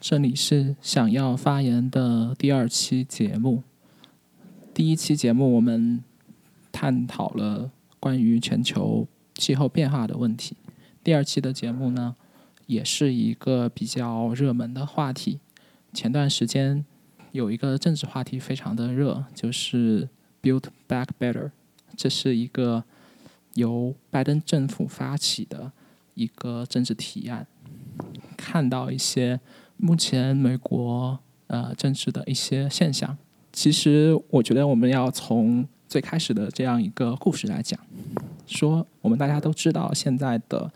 这里是想要发言的第二期节目。第一期节目我们探讨了关于全球气候变化的问题。第二期的节目呢，也是一个比较热门的话题。前段时间有一个政治话题非常的热，就是 Build Back Better，这是一个由拜登政府发起的一个政治提案。看到一些。目前美国呃政治的一些现象，其实我觉得我们要从最开始的这样一个故事来讲，说我们大家都知道现在的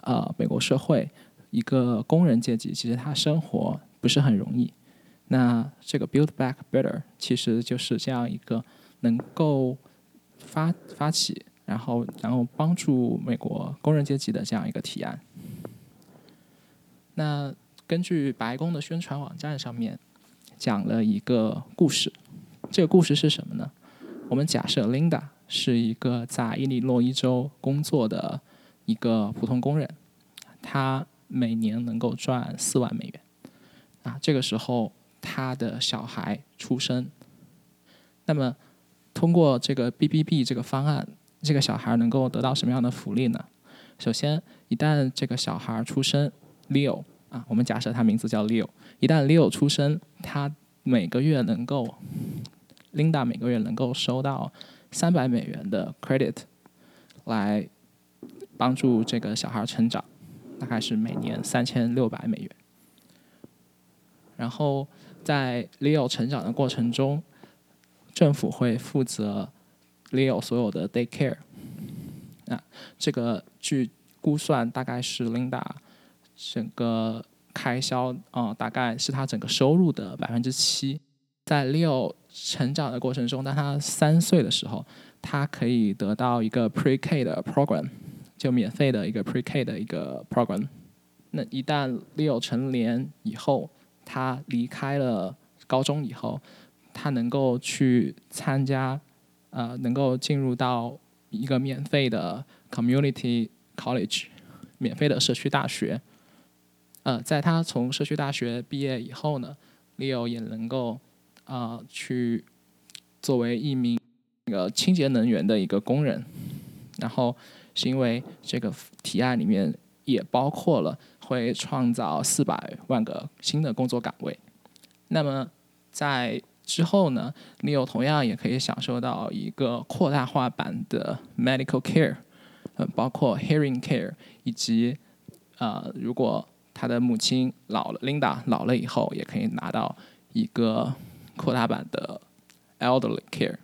呃美国社会一个工人阶级，其实他生活不是很容易。那这个 Build Back Better 其实就是这样一个能够发发起，然后然后帮助美国工人阶级的这样一个提案。那根据白宫的宣传网站上面讲了一个故事，这个故事是什么呢？我们假设 Linda 是一个在伊利诺伊州工作的一个普通工人，他每年能够赚四万美元。啊，这个时候他的小孩出生，那么通过这个 BBB 这个方案，这个小孩能够得到什么样的福利呢？首先，一旦这个小孩出生，Leo。啊，我们假设他名字叫 Leo，一旦 Leo 出生，他每个月能够，Linda 每个月能够收到三百美元的 credit，来帮助这个小孩成长，大概是每年三千六百美元。然后在 Leo 成长的过程中，政府会负责 Leo 所有的 day care。啊，这个据估算大概是 Linda。整个开销啊，大概是他整个收入的百分之七。在 Leo 成长的过程中，当他三岁的时候，他可以得到一个 Pre-K 的 program，就免费的一个 Pre-K 的一个 program。那一旦 Leo 成年以后，他离开了高中以后，他能够去参加，呃，能够进入到一个免费的 Community College，免费的社区大学。呃，在他从社区大学毕业以后呢，Leo 也能够啊去作为一名那个清洁能源的一个工人，然后是因为这个提案里面也包括了会创造四百万个新的工作岗位，那么在之后呢，Leo 同样也可以享受到一个扩大化版的 medical care，呃，包括 hearing care 以及呃如果他的母亲老了，Linda 老了以后也可以拿到一个扩大版的 elderly care。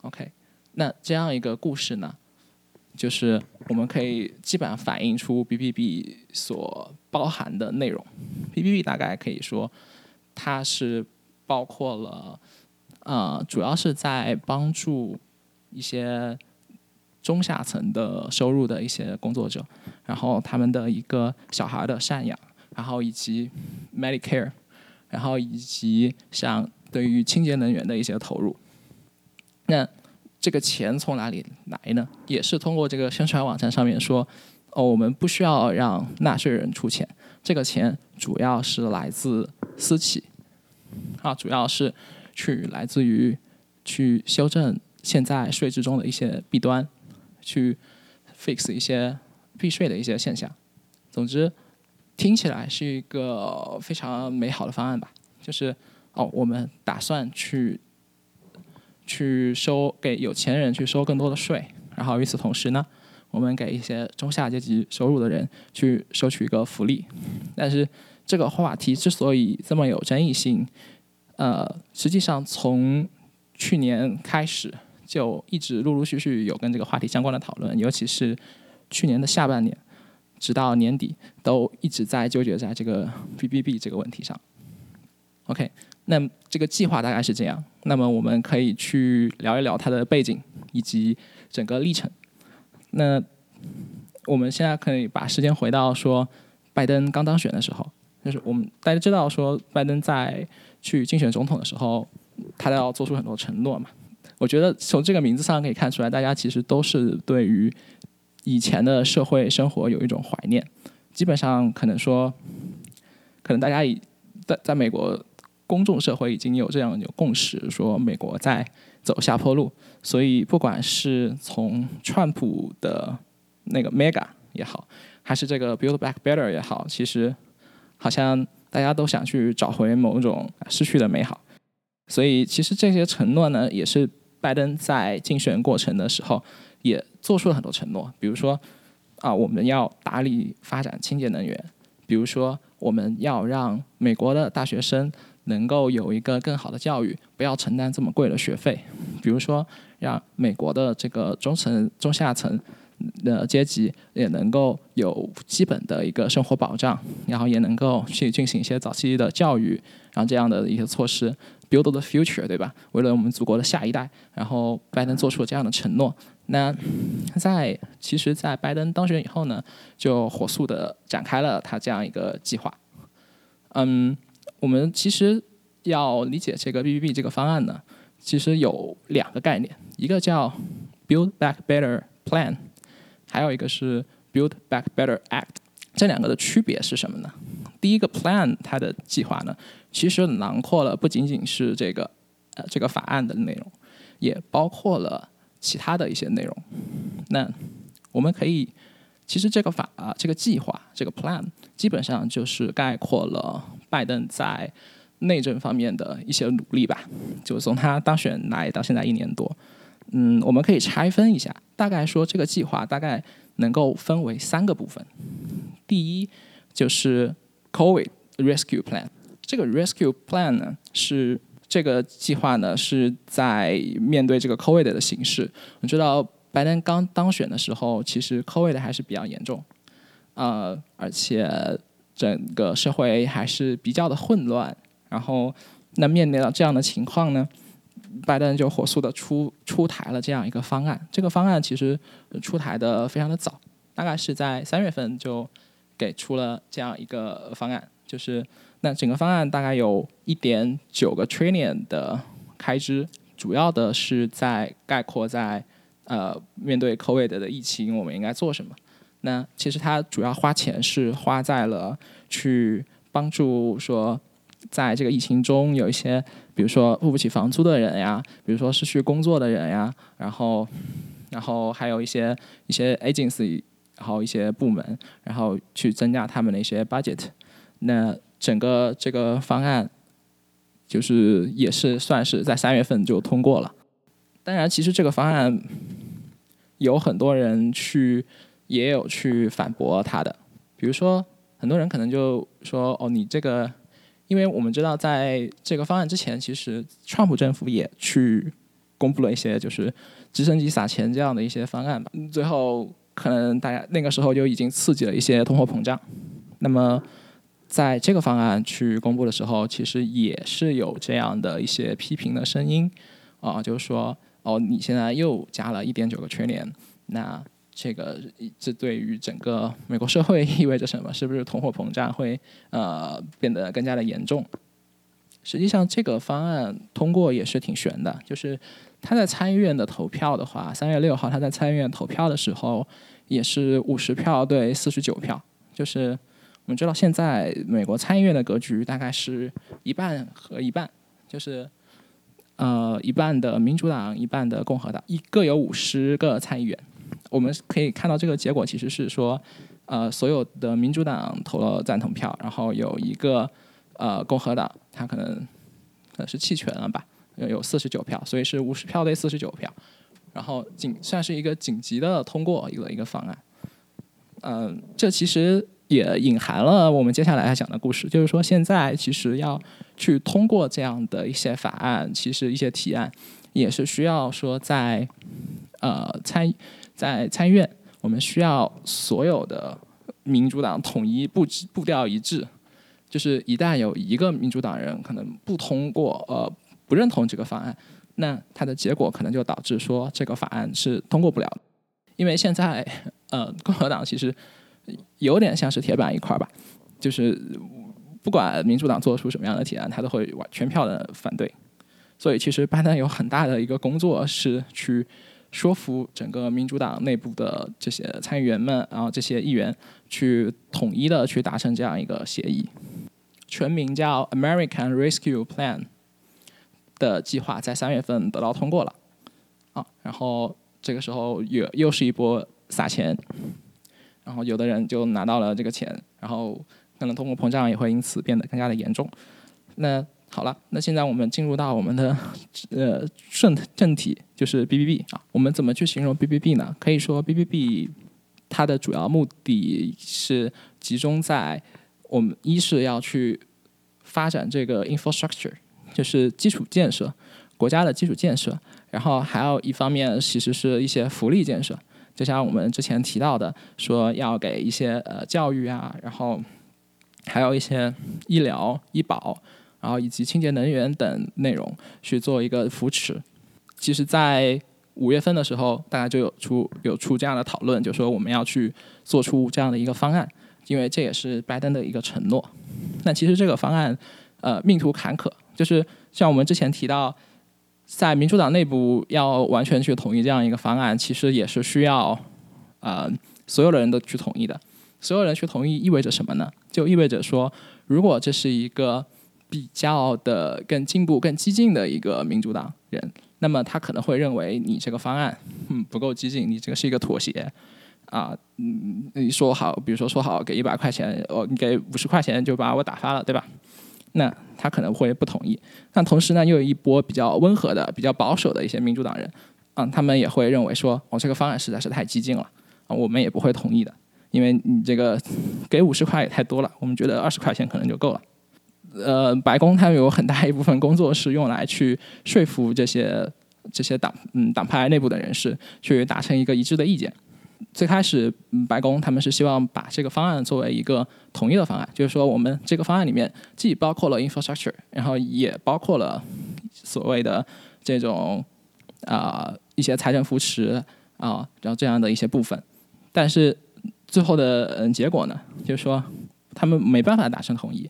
OK，那这样一个故事呢，就是我们可以基本上反映出 BBB 所包含的内容。BBB 大概可以说，它是包括了，呃，主要是在帮助一些。中下层的收入的一些工作者，然后他们的一个小孩的赡养，然后以及 Medicare，然后以及像对于清洁能源的一些投入。那这个钱从哪里来呢？也是通过这个宣传网站上面说，哦，我们不需要让纳税人出钱，这个钱主要是来自私企，啊，主要是去来自于去修正现在税制中的一些弊端。去 fix 一些避税的一些现象。总之，听起来是一个非常美好的方案吧。就是哦，我们打算去去收给有钱人去收更多的税，然后与此同时呢，我们给一些中下阶级收入的人去收取一个福利。但是这个话题之所以这么有争议性，呃，实际上从去年开始。就一直陆陆续续有跟这个话题相关的讨论，尤其是去年的下半年，直到年底都一直在纠结在这个 BBB 这个问题上。OK，那这个计划大概是这样。那么我们可以去聊一聊它的背景以及整个历程。那我们现在可以把时间回到说拜登刚当选的时候，就是我们大家知道说拜登在去竞选总统的时候，他都要做出很多承诺嘛。我觉得从这个名字上可以看出来，大家其实都是对于以前的社会生活有一种怀念。基本上可能说，可能大家已在在美国公众社会已经有这样有共识，说美国在走下坡路。所以不管是从川普的那个 Mega 也好，还是这个 Build Back Better 也好，其实好像大家都想去找回某种失去的美好。所以其实这些承诺呢，也是拜登在竞选过程的时候也做出了很多承诺，比如说啊，我们要大力发展清洁能源，比如说我们要让美国的大学生能够有一个更好的教育，不要承担这么贵的学费，比如说让美国的这个中层、中下层的阶级也能够有基本的一个生活保障，然后也能够去进行一些早期的教育，然后这样的一些措施。Build the future，对吧？为了我们祖国的下一代，然后拜登做出了这样的承诺。那在其实，在拜登当选以后呢，就火速的展开了他这样一个计划。嗯，我们其实要理解这个 BBB 这个方案呢，其实有两个概念，一个叫 Build Back Better Plan，还有一个是 Build Back Better Act。这两个的区别是什么呢？第一个 Plan 它的计划呢？其实囊括了不仅仅是这个呃这个法案的内容，也包括了其他的一些内容。那我们可以，其实这个法啊这个计划这个 plan 基本上就是概括了拜登在内政方面的一些努力吧。就从他当选来到现在一年多，嗯，我们可以拆分一下，大概说这个计划大概能够分为三个部分。第一就是 COVID Rescue Plan。这个 rescue plan 呢，是这个计划呢是在面对这个 COVID 的形势。我们知道拜登刚当选的时候，其实 COVID 还是比较严重，呃，而且整个社会还是比较的混乱。然后，那面对到这样的情况呢，拜登就火速的出出台了这样一个方案。这个方案其实出台的非常的早，大概是在三月份就给出了这样一个方案，就是。那整个方案大概有一点九个 trillion 的开支，主要的是在概括在呃面对 COVID 的疫情，我们应该做什么？那其实它主要花钱是花在了去帮助说，在这个疫情中有一些，比如说付不起房租的人呀，比如说失去工作的人呀，然后然后还有一些一些 agency，然后一些部门，然后去增加他们的一些 budget。那整个这个方案，就是也是算是在三月份就通过了。当然，其实这个方案有很多人去也有去反驳他的。比如说，很多人可能就说：“哦，你这个，因为我们知道，在这个方案之前，其实川普政府也去公布了一些就是直升机撒钱这样的一些方案吧。最后，可能大家那个时候就已经刺激了一些通货膨胀。那么。在这个方案去公布的时候，其实也是有这样的一些批评的声音，啊，就是说，哦，你现在又加了一点九个缺点，那这个这对于整个美国社会意味着什么？是不是通货膨胀会呃变得更加的严重？实际上，这个方案通过也是挺悬的，就是他在参议院的投票的话，三月六号他在参议院投票的时候，也是五十票对四十九票，就是。我们知道，现在美国参议院的格局大概是一半和一半，就是呃一半的民主党，一半的共和党，一各有五十个参议员。我们可以看到，这个结果其实是说，呃，所有的民主党投了赞同票，然后有一个呃共和党，他可能可能是弃权了吧，有四十九票，所以是五十票对四十九票，然后紧算是一个紧急的通过一个一个方案。嗯，这其实。也隐含了我们接下来要讲的故事，就是说现在其实要去通过这样的一些法案，其实一些提案也是需要说在呃参在参院，我们需要所有的民主党统一步步调一致，就是一旦有一个民主党人可能不通过呃不认同这个方案，那它的结果可能就导致说这个法案是通过不了，因为现在呃共和党其实。有点像是铁板一块吧，就是不管民主党做出什么样的提案，他都会全票的反对。所以其实拜登有很大的一个工作是去说服整个民主党内部的这些参议员们，然后这些议员去统一的去达成这样一个协议。全名叫 American Rescue Plan 的计划，在三月份得到通过了。啊，然后这个时候又又是一波撒钱，然后有的人就拿到了这个钱，然后可能通货膨胀也会因此变得更加的严重。那好了，那现在我们进入到我们的呃正正题，就是 BBB 啊。我们怎么去形容 BBB 呢？可以说 BBB 它的主要目的是集中在我们一是要去发展这个 infrastructure，就是基础建设，国家的基础建设。然后还有一方面其实是一些福利建设，就像我们之前提到的，说要给一些呃教育啊，然后还有一些医疗医保。然后以及清洁能源等内容去做一个扶持。其实，在五月份的时候，大家就有出有出这样的讨论，就说我们要去做出这样的一个方案，因为这也是拜登的一个承诺。那其实这个方案，呃，命途坎坷，就是像我们之前提到，在民主党内部要完全去统一这样一个方案，其实也是需要呃所有的人都去同意的。所有人去同意意味着什么呢？就意味着说，如果这是一个比较的更进步、更激进的一个民主党人，那么他可能会认为你这个方案嗯不够激进，你这个是一个妥协啊，嗯，你说好，比如说说好给一百块钱，哦，给五十块钱就把我打发了，对吧？那他可能会不同意。但同时呢，又有一波比较温和的、比较保守的一些民主党人，啊，他们也会认为说，哦，这个方案实在是太激进了，啊，我们也不会同意的，因为你这个给五十块也太多了，我们觉得二十块钱可能就够了。呃，白宫他们有很大一部分工作是用来去说服这些这些党嗯党派内部的人士去达成一个一致的意见。最开始，白宫他们是希望把这个方案作为一个统一的方案，就是说我们这个方案里面既包括了 infrastructure，然后也包括了所谓的这种啊一些财政扶持啊，然后这样的一些部分。但是最后的嗯结果呢，就是说他们没办法达成统一。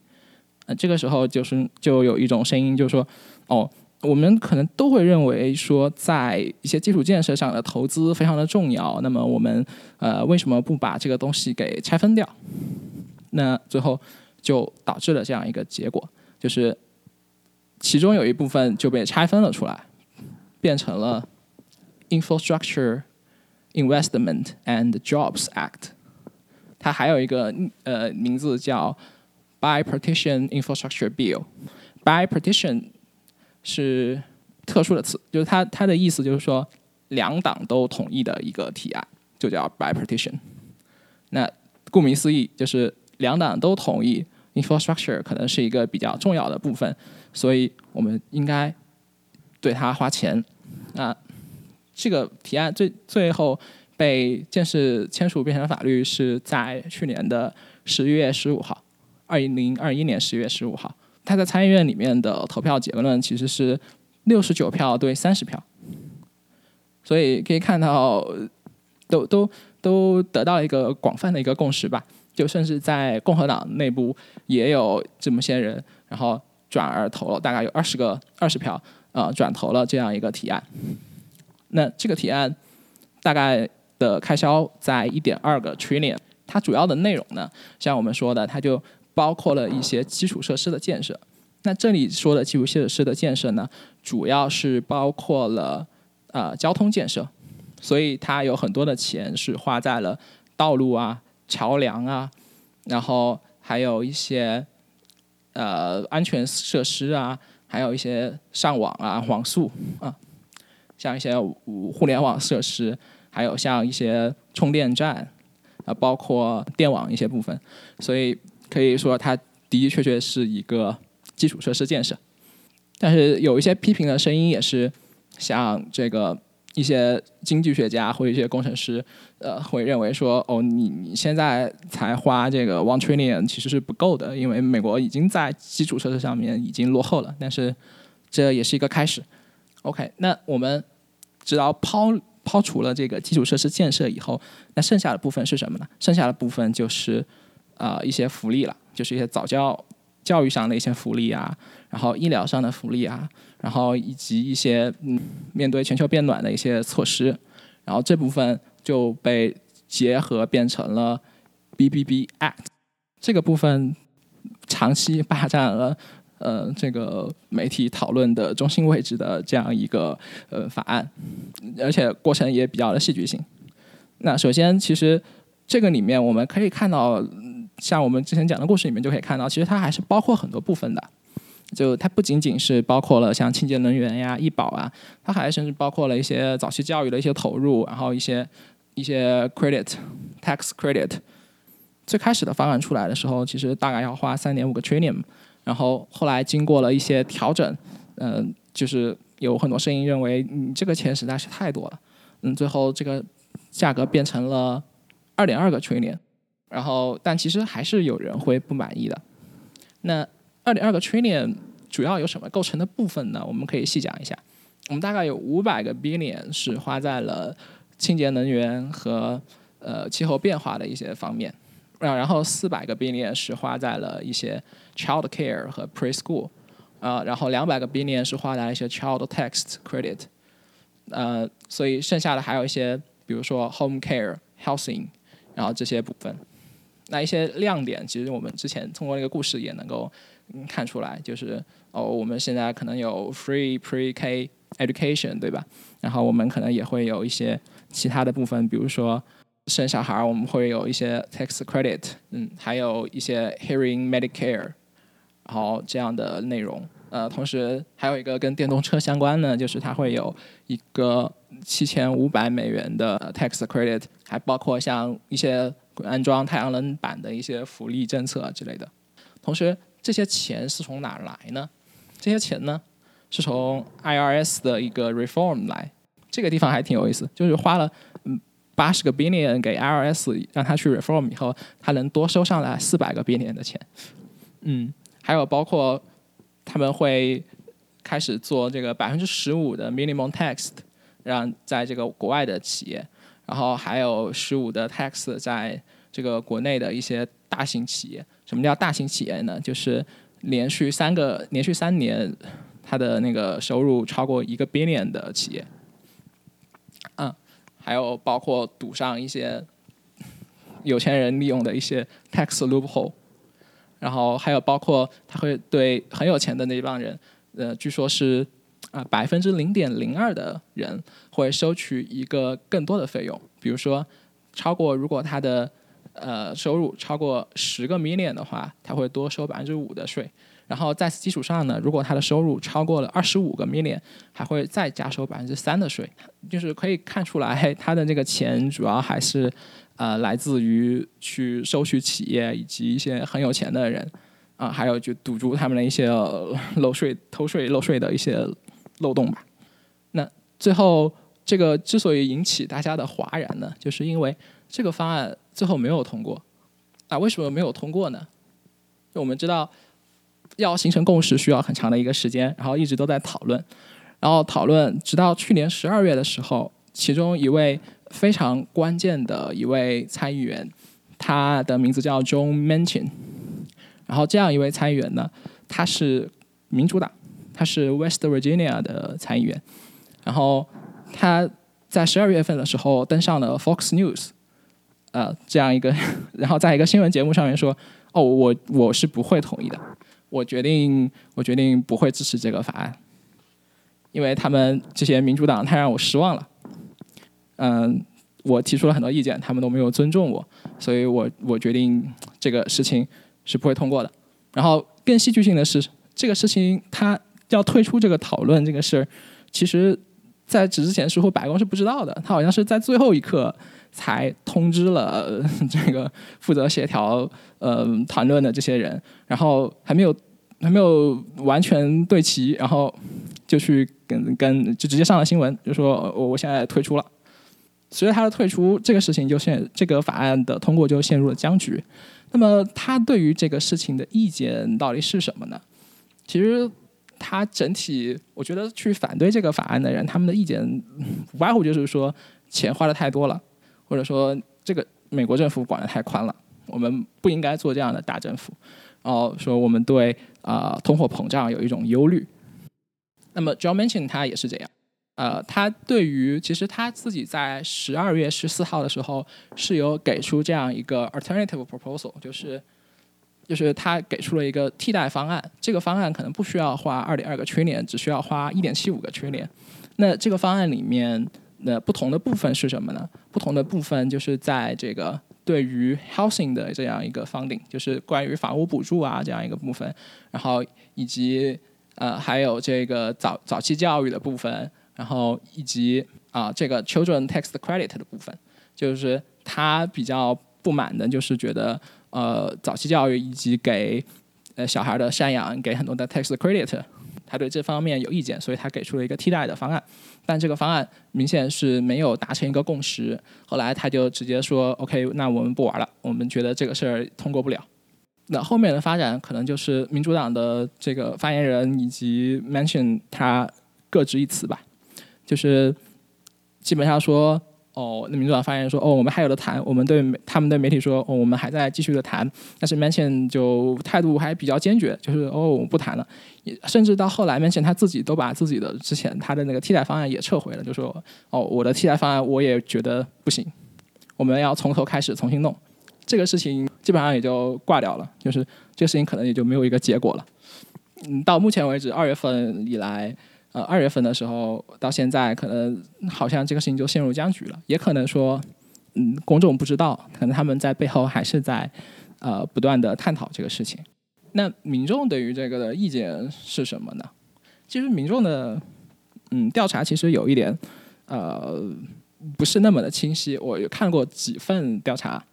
呃，这个时候就是就有一种声音，就是说，哦，我们可能都会认为说，在一些基础建设上的投资非常的重要。那么我们呃，为什么不把这个东西给拆分掉？那最后就导致了这样一个结果，就是其中有一部分就被拆分了出来，变成了 Infrastructure Investment and Jobs Act。它还有一个呃名字叫。Bipartition Infrastructure Bill，Bipartition 是特殊的词，就是它它的意思就是说两党都同意的一个提案，就叫 Bipartition。那顾名思义，就是两党都同意 infrastructure 可能是一个比较重要的部分，所以我们应该对它花钱。那这个提案最最后被正式签署变成法律，是在去年的十一月十五号。二零二一年十月十五号，他在参议院里面的投票结论其实是六十九票对三十票，所以可以看到，都都都得到一个广泛的一个共识吧。就甚至在共和党内部也有这么些人，然后转而投了大概有二十个二十票，呃，转投了这样一个提案。那这个提案大概的开销在一点二个 trillion，它主要的内容呢，像我们说的，它就包括了一些基础设施的建设，那这里说的基础设施的建设呢，主要是包括了呃交通建设，所以它有很多的钱是花在了道路啊、桥梁啊，然后还有一些呃安全设施啊，还有一些上网啊、网速啊，像一些互联网设施，还有像一些充电站啊，包括电网一些部分，所以。可以说，它的的确确是一个基础设施建设，但是有一些批评的声音也是，像这个一些经济学家或一些工程师，呃，会认为说，哦，你你现在才花这个 one trillion 其实是不够的，因为美国已经在基础设施上面已经落后了，但是这也是一个开始。OK，那我们知道抛抛除了这个基础设施建设以后，那剩下的部分是什么呢？剩下的部分就是。啊，一些福利了，就是一些早教教育上的一些福利啊，然后医疗上的福利啊，然后以及一些嗯，面对全球变暖的一些措施，然后这部分就被结合变成了 BBB Act。这个部分长期霸占了呃这个媒体讨论的中心位置的这样一个呃法案，而且过程也比较的戏剧性。那首先，其实这个里面我们可以看到，像我们之前讲的故事里面就可以看到，其实它还是包括很多部分的。就它不仅仅是包括了像清洁能源呀、医保啊，它还甚至包括了一些早期教育的一些投入，然后一些一些 credit tax credit。最开始的方案出来的时候，其实大概要花三点五个 trillion，然后后来经过了一些调整，嗯，就是有很多声音认为，嗯，这个钱实在是太多了，嗯，最后这个价格变成了二点二个 trillion，然后但其实还是有人会不满意的。那二点二个 trillion 主要有什么构成的部分呢？我们可以细讲一下。我们大概有五百个 billion 是花在了清洁能源和呃气候变化的一些方面，啊，然后四百个 billion 是花在了一些 child care 和 preschool，啊，然后两百个 billion 是花在了一些 child tax credit，呃，所以剩下的还有一些，比如说 home care、housing，然后这些部分。那一些亮点，其实我们之前通过那个故事也能够。看出来就是哦，我们现在可能有 free pre-K education，对吧？然后我们可能也会有一些其他的部分，比如说生小孩，我们会有一些 tax credit，嗯，还有一些 hearing Medicare，然后这样的内容。呃，同时还有一个跟电动车相关的，就是它会有一个七千五百美元的 tax credit，还包括像一些安装太阳能板的一些福利政策之类的。同时这些钱是从哪儿来呢？这些钱呢，是从 IRS 的一个 reform 来。这个地方还挺有意思，就是花了嗯八十个 billion 给 IRS 让他去 reform 以后，他能多收上来四百个 billion 的钱。嗯，还有包括他们会开始做这个百分之十五的 minimum tax，让在这个国外的企业，然后还有十五的 tax 在这个国内的一些大型企业。什么叫大型企业呢？就是连续三个连续三年，它的那个收入超过一个 billion 的企业。嗯，还有包括赌上一些有钱人利用的一些 tax loophole，然后还有包括他会对很有钱的那帮人，呃，据说是啊百分之零点零二的人会收取一个更多的费用，比如说超过如果他的。呃，收入超过十个 million 的话，他会多收百分之五的税。然后在此基础上呢，如果他的收入超过了二十五个 million，还会再加收百分之三的税。就是可以看出来，他的这个钱主要还是呃来自于去收取企业以及一些很有钱的人啊，还有就堵住他们的一些漏税、偷税、漏税的一些漏洞吧。那最后这个之所以引起大家的哗然呢，就是因为这个方案。最后没有通过，啊，为什么没有通过呢？就我们知道，要形成共识需要很长的一个时间，然后一直都在讨论，然后讨论直到去年十二月的时候，其中一位非常关键的一位参议员，他的名字叫 John Manchin，然后这样一位参议员呢，他是民主党，他是 West Virginia 的参议员，然后他在十二月份的时候登上了 Fox News。呃，这样一个，然后在一个新闻节目上面说，哦，我我是不会同意的，我决定，我决定不会支持这个法案，因为他们这些民主党太让我失望了。嗯，我提出了很多意见，他们都没有尊重我，所以我我决定这个事情是不会通过的。然后更戏剧性的是，这个事情他要退出这个讨论这个事儿，其实在之前似乎白宫是不知道的，他好像是在最后一刻。才通知了这个负责协调呃谈论的这些人，然后还没有还没有完全对齐，然后就去跟跟就直接上了新闻，就说我我现在退出了。随着他的退出，这个事情就陷这个法案的通过就陷入了僵局。那么他对于这个事情的意见到底是什么呢？其实他整体我觉得去反对这个法案的人，他们的意见无外乎就是说钱花的太多了。或者说，这个美国政府管的太宽了，我们不应该做这样的大政府。哦说我们对啊通货膨胀有一种忧虑。那么 John Manchin 他也是这样，呃，他对于其实他自己在十二月十四号的时候是有给出这样一个 alternative proposal，就是就是他给出了一个替代方案，这个方案可能不需要花二点二个 trillion，只需要花一点七五个 trillion。那这个方案里面，那不同的部分是什么呢？不同的部分就是在这个对于 housing 的这样一个 funding，就是关于房屋补助啊这样一个部分，然后以及呃还有这个早早期教育的部分，然后以及啊这个 children tax credit 的部分，就是他比较不满的就是觉得。呃，早期教育以及给呃小孩的赡养给很多的 tax credit，他对这方面有意见，所以他给出了一个替代的方案。但这个方案明显是没有达成一个共识。后来他就直接说：“OK，那我们不玩了，我们觉得这个事儿通过不了。”那后面的发展可能就是民主党的这个发言人以及 mention 他各执一词吧，就是基本上说。哦，那民主党发言人说，哦，我们还有的谈。我们对他们对媒体说，哦，我们还在继续的谈。但是 Mansion 就态度还比较坚决，就是哦，我不谈了。甚至到后来，Mansion 他自己都把自己的之前他的那个替代方案也撤回了，就说，哦，我的替代方案我也觉得不行，我们要从头开始重新弄。这个事情基本上也就挂掉了，就是这个事情可能也就没有一个结果了。嗯，到目前为止，二月份以来。呃，二月份的时候到现在，可能好像这个事情就陷入僵局了。也可能说，嗯，公众不知道，可能他们在背后还是在呃不断的探讨这个事情。那民众对于这个的意见是什么呢？其实民众的嗯调查其实有一点呃不是那么的清晰。我有看过几份调查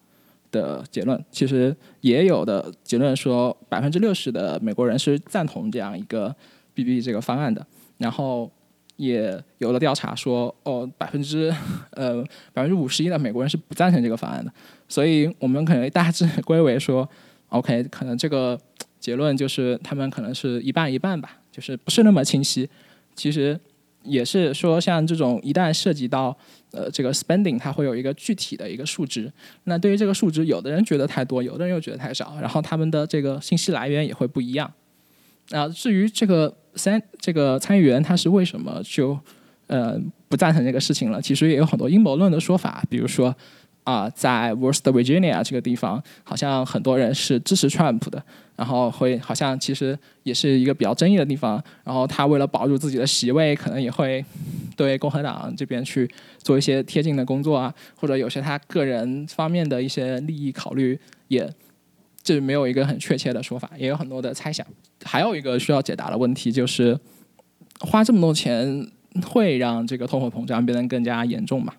的结论，其实也有的结论说百分之六十的美国人是赞同这样一个 BB 这个方案的。然后也有了调查说，哦，百分之呃百分之五十一的美国人是不赞成这个方案的，所以我们可能大致 归为说，OK，可能这个结论就是他们可能是一半一半吧，就是不是那么清晰。其实也是说，像这种一旦涉及到呃这个 spending，它会有一个具体的一个数值。那对于这个数值，有的人觉得太多，有的人又觉得太少，然后他们的这个信息来源也会不一样。啊，至于这个。三这个参议员他是为什么就呃不赞成这个事情了？其实也有很多阴谋论的说法，比如说啊，在 West Virginia 这个地方，好像很多人是支持 Trump 的，然后会好像其实也是一个比较争议的地方。然后他为了保住自己的席位，可能也会对共和党这边去做一些贴近的工作啊，或者有些他个人方面的一些利益考虑也。这没有一个很确切的说法，也有很多的猜想。还有一个需要解答的问题就是，花这么多钱会让这个通货膨胀变得更加严重吗？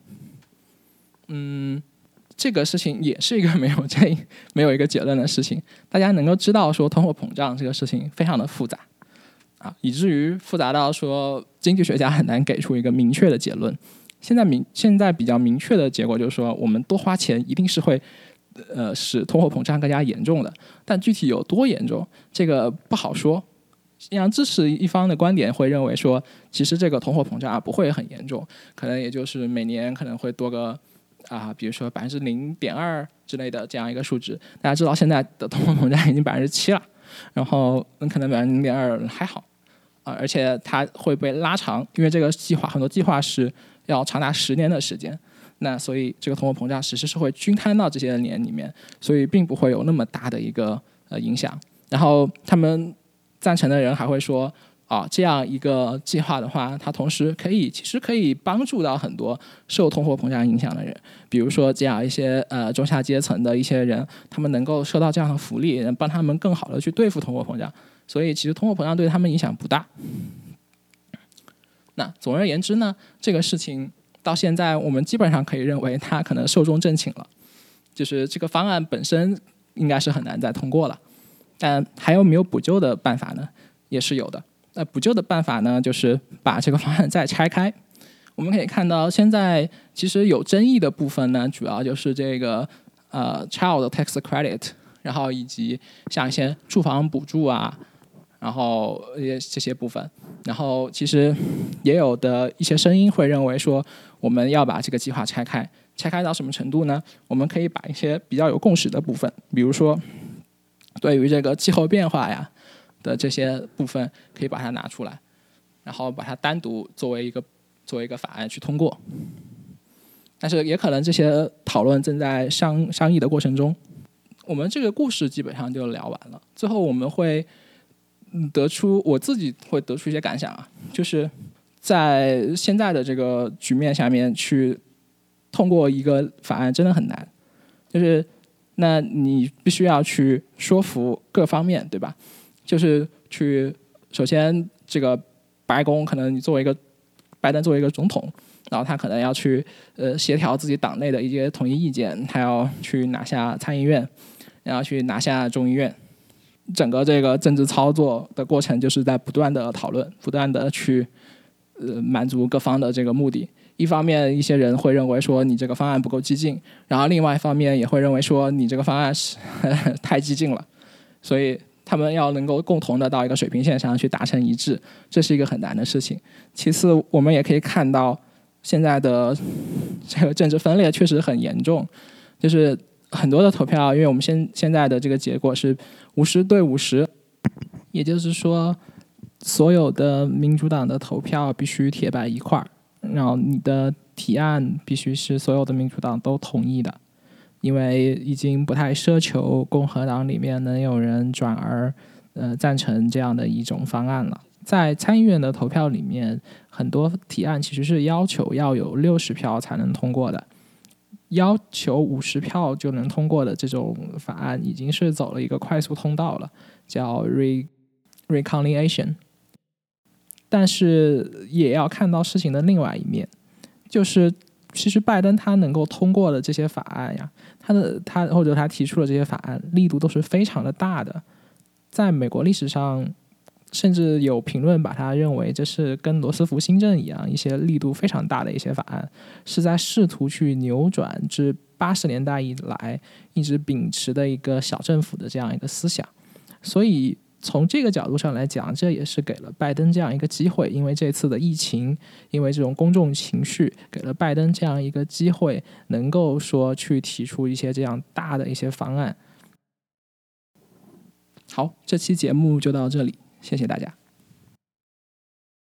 嗯，这个事情也是一个没有这没有一个结论的事情。大家能够知道说通货膨胀这个事情非常的复杂啊，以至于复杂到说经济学家很难给出一个明确的结论。现在明现在比较明确的结果就是说，我们多花钱一定是会。呃，使通货膨胀更加严重的，但具体有多严重，这个不好说。像支持一方的观点会认为说，其实这个通货膨胀啊不会很严重，可能也就是每年可能会多个啊，比如说百分之零点二之类的这样一个数值。大家知道现在的通货膨胀已经百分之七了，然后可能百分之零点二还好啊，而且它会被拉长，因为这个计划很多计划是要长达十年的时间。那所以这个通货膨胀其实是会均摊到这些年里面，所以并不会有那么大的一个呃影响。然后他们赞成的人还会说，啊，这样一个计划的话，它同时可以其实可以帮助到很多受通货膨胀影响的人，比如说这样一些呃中下阶层的一些人，他们能够受到这样的福利，能帮他们更好的去对付通货膨胀。所以其实通货膨胀对他们影响不大。那总而言之呢，这个事情。到现在，我们基本上可以认为它可能寿终正寝了，就是这个方案本身应该是很难再通过了。但还有没有补救的办法呢？也是有的。那补救的办法呢，就是把这个方案再拆开。我们可以看到，现在其实有争议的部分呢，主要就是这个呃 child tax credit，然后以及像一些住房补助啊。然后也这些部分，然后其实也有的一些声音会认为说，我们要把这个计划拆开，拆开到什么程度呢？我们可以把一些比较有共识的部分，比如说对于这个气候变化呀的这些部分，可以把它拿出来，然后把它单独作为一个作为一个法案去通过。但是也可能这些讨论正在商商议的过程中。我们这个故事基本上就聊完了。最后我们会得出我自己会得出一些感想啊，就是在现在的这个局面下面去通过一个法案真的很难，就是那你必须要去说服各方面，对吧？就是去首先这个白宫可能你作为一个拜登作为一个总统。然后他可能要去呃协调自己党内的一些统一意见，他要去拿下参议院，然后去拿下众议院，整个这个政治操作的过程就是在不断的讨论，不断的去呃满足各方的这个目的。一方面，一些人会认为说你这个方案不够激进，然后另外一方面也会认为说你这个方案是 太激进了，所以他们要能够共同的到一个水平线上去达成一致，这是一个很难的事情。其次，我们也可以看到。现在的这个政治分裂确实很严重，就是很多的投票，因为我们现现在的这个结果是五十对五十，也就是说，所有的民主党的投票必须铁板一块儿，然后你的提案必须是所有的民主党都同意的，因为已经不太奢求共和党里面能有人转而呃赞成这样的一种方案了。在参议院的投票里面，很多提案其实是要求要有六十票才能通过的，要求五十票就能通过的这种法案，已经是走了一个快速通道了，叫 re reconciliation。但是也要看到事情的另外一面，就是其实拜登他能够通过的这些法案呀，他的他或者他提出的这些法案力度都是非常的大的，在美国历史上。甚至有评论把他认为这是跟罗斯福新政一样，一些力度非常大的一些法案，是在试图去扭转至八十年代以来一直秉持的一个小政府的这样一个思想。所以从这个角度上来讲，这也是给了拜登这样一个机会，因为这次的疫情，因为这种公众情绪，给了拜登这样一个机会，能够说去提出一些这样大的一些方案。好，这期节目就到这里。谢谢大家。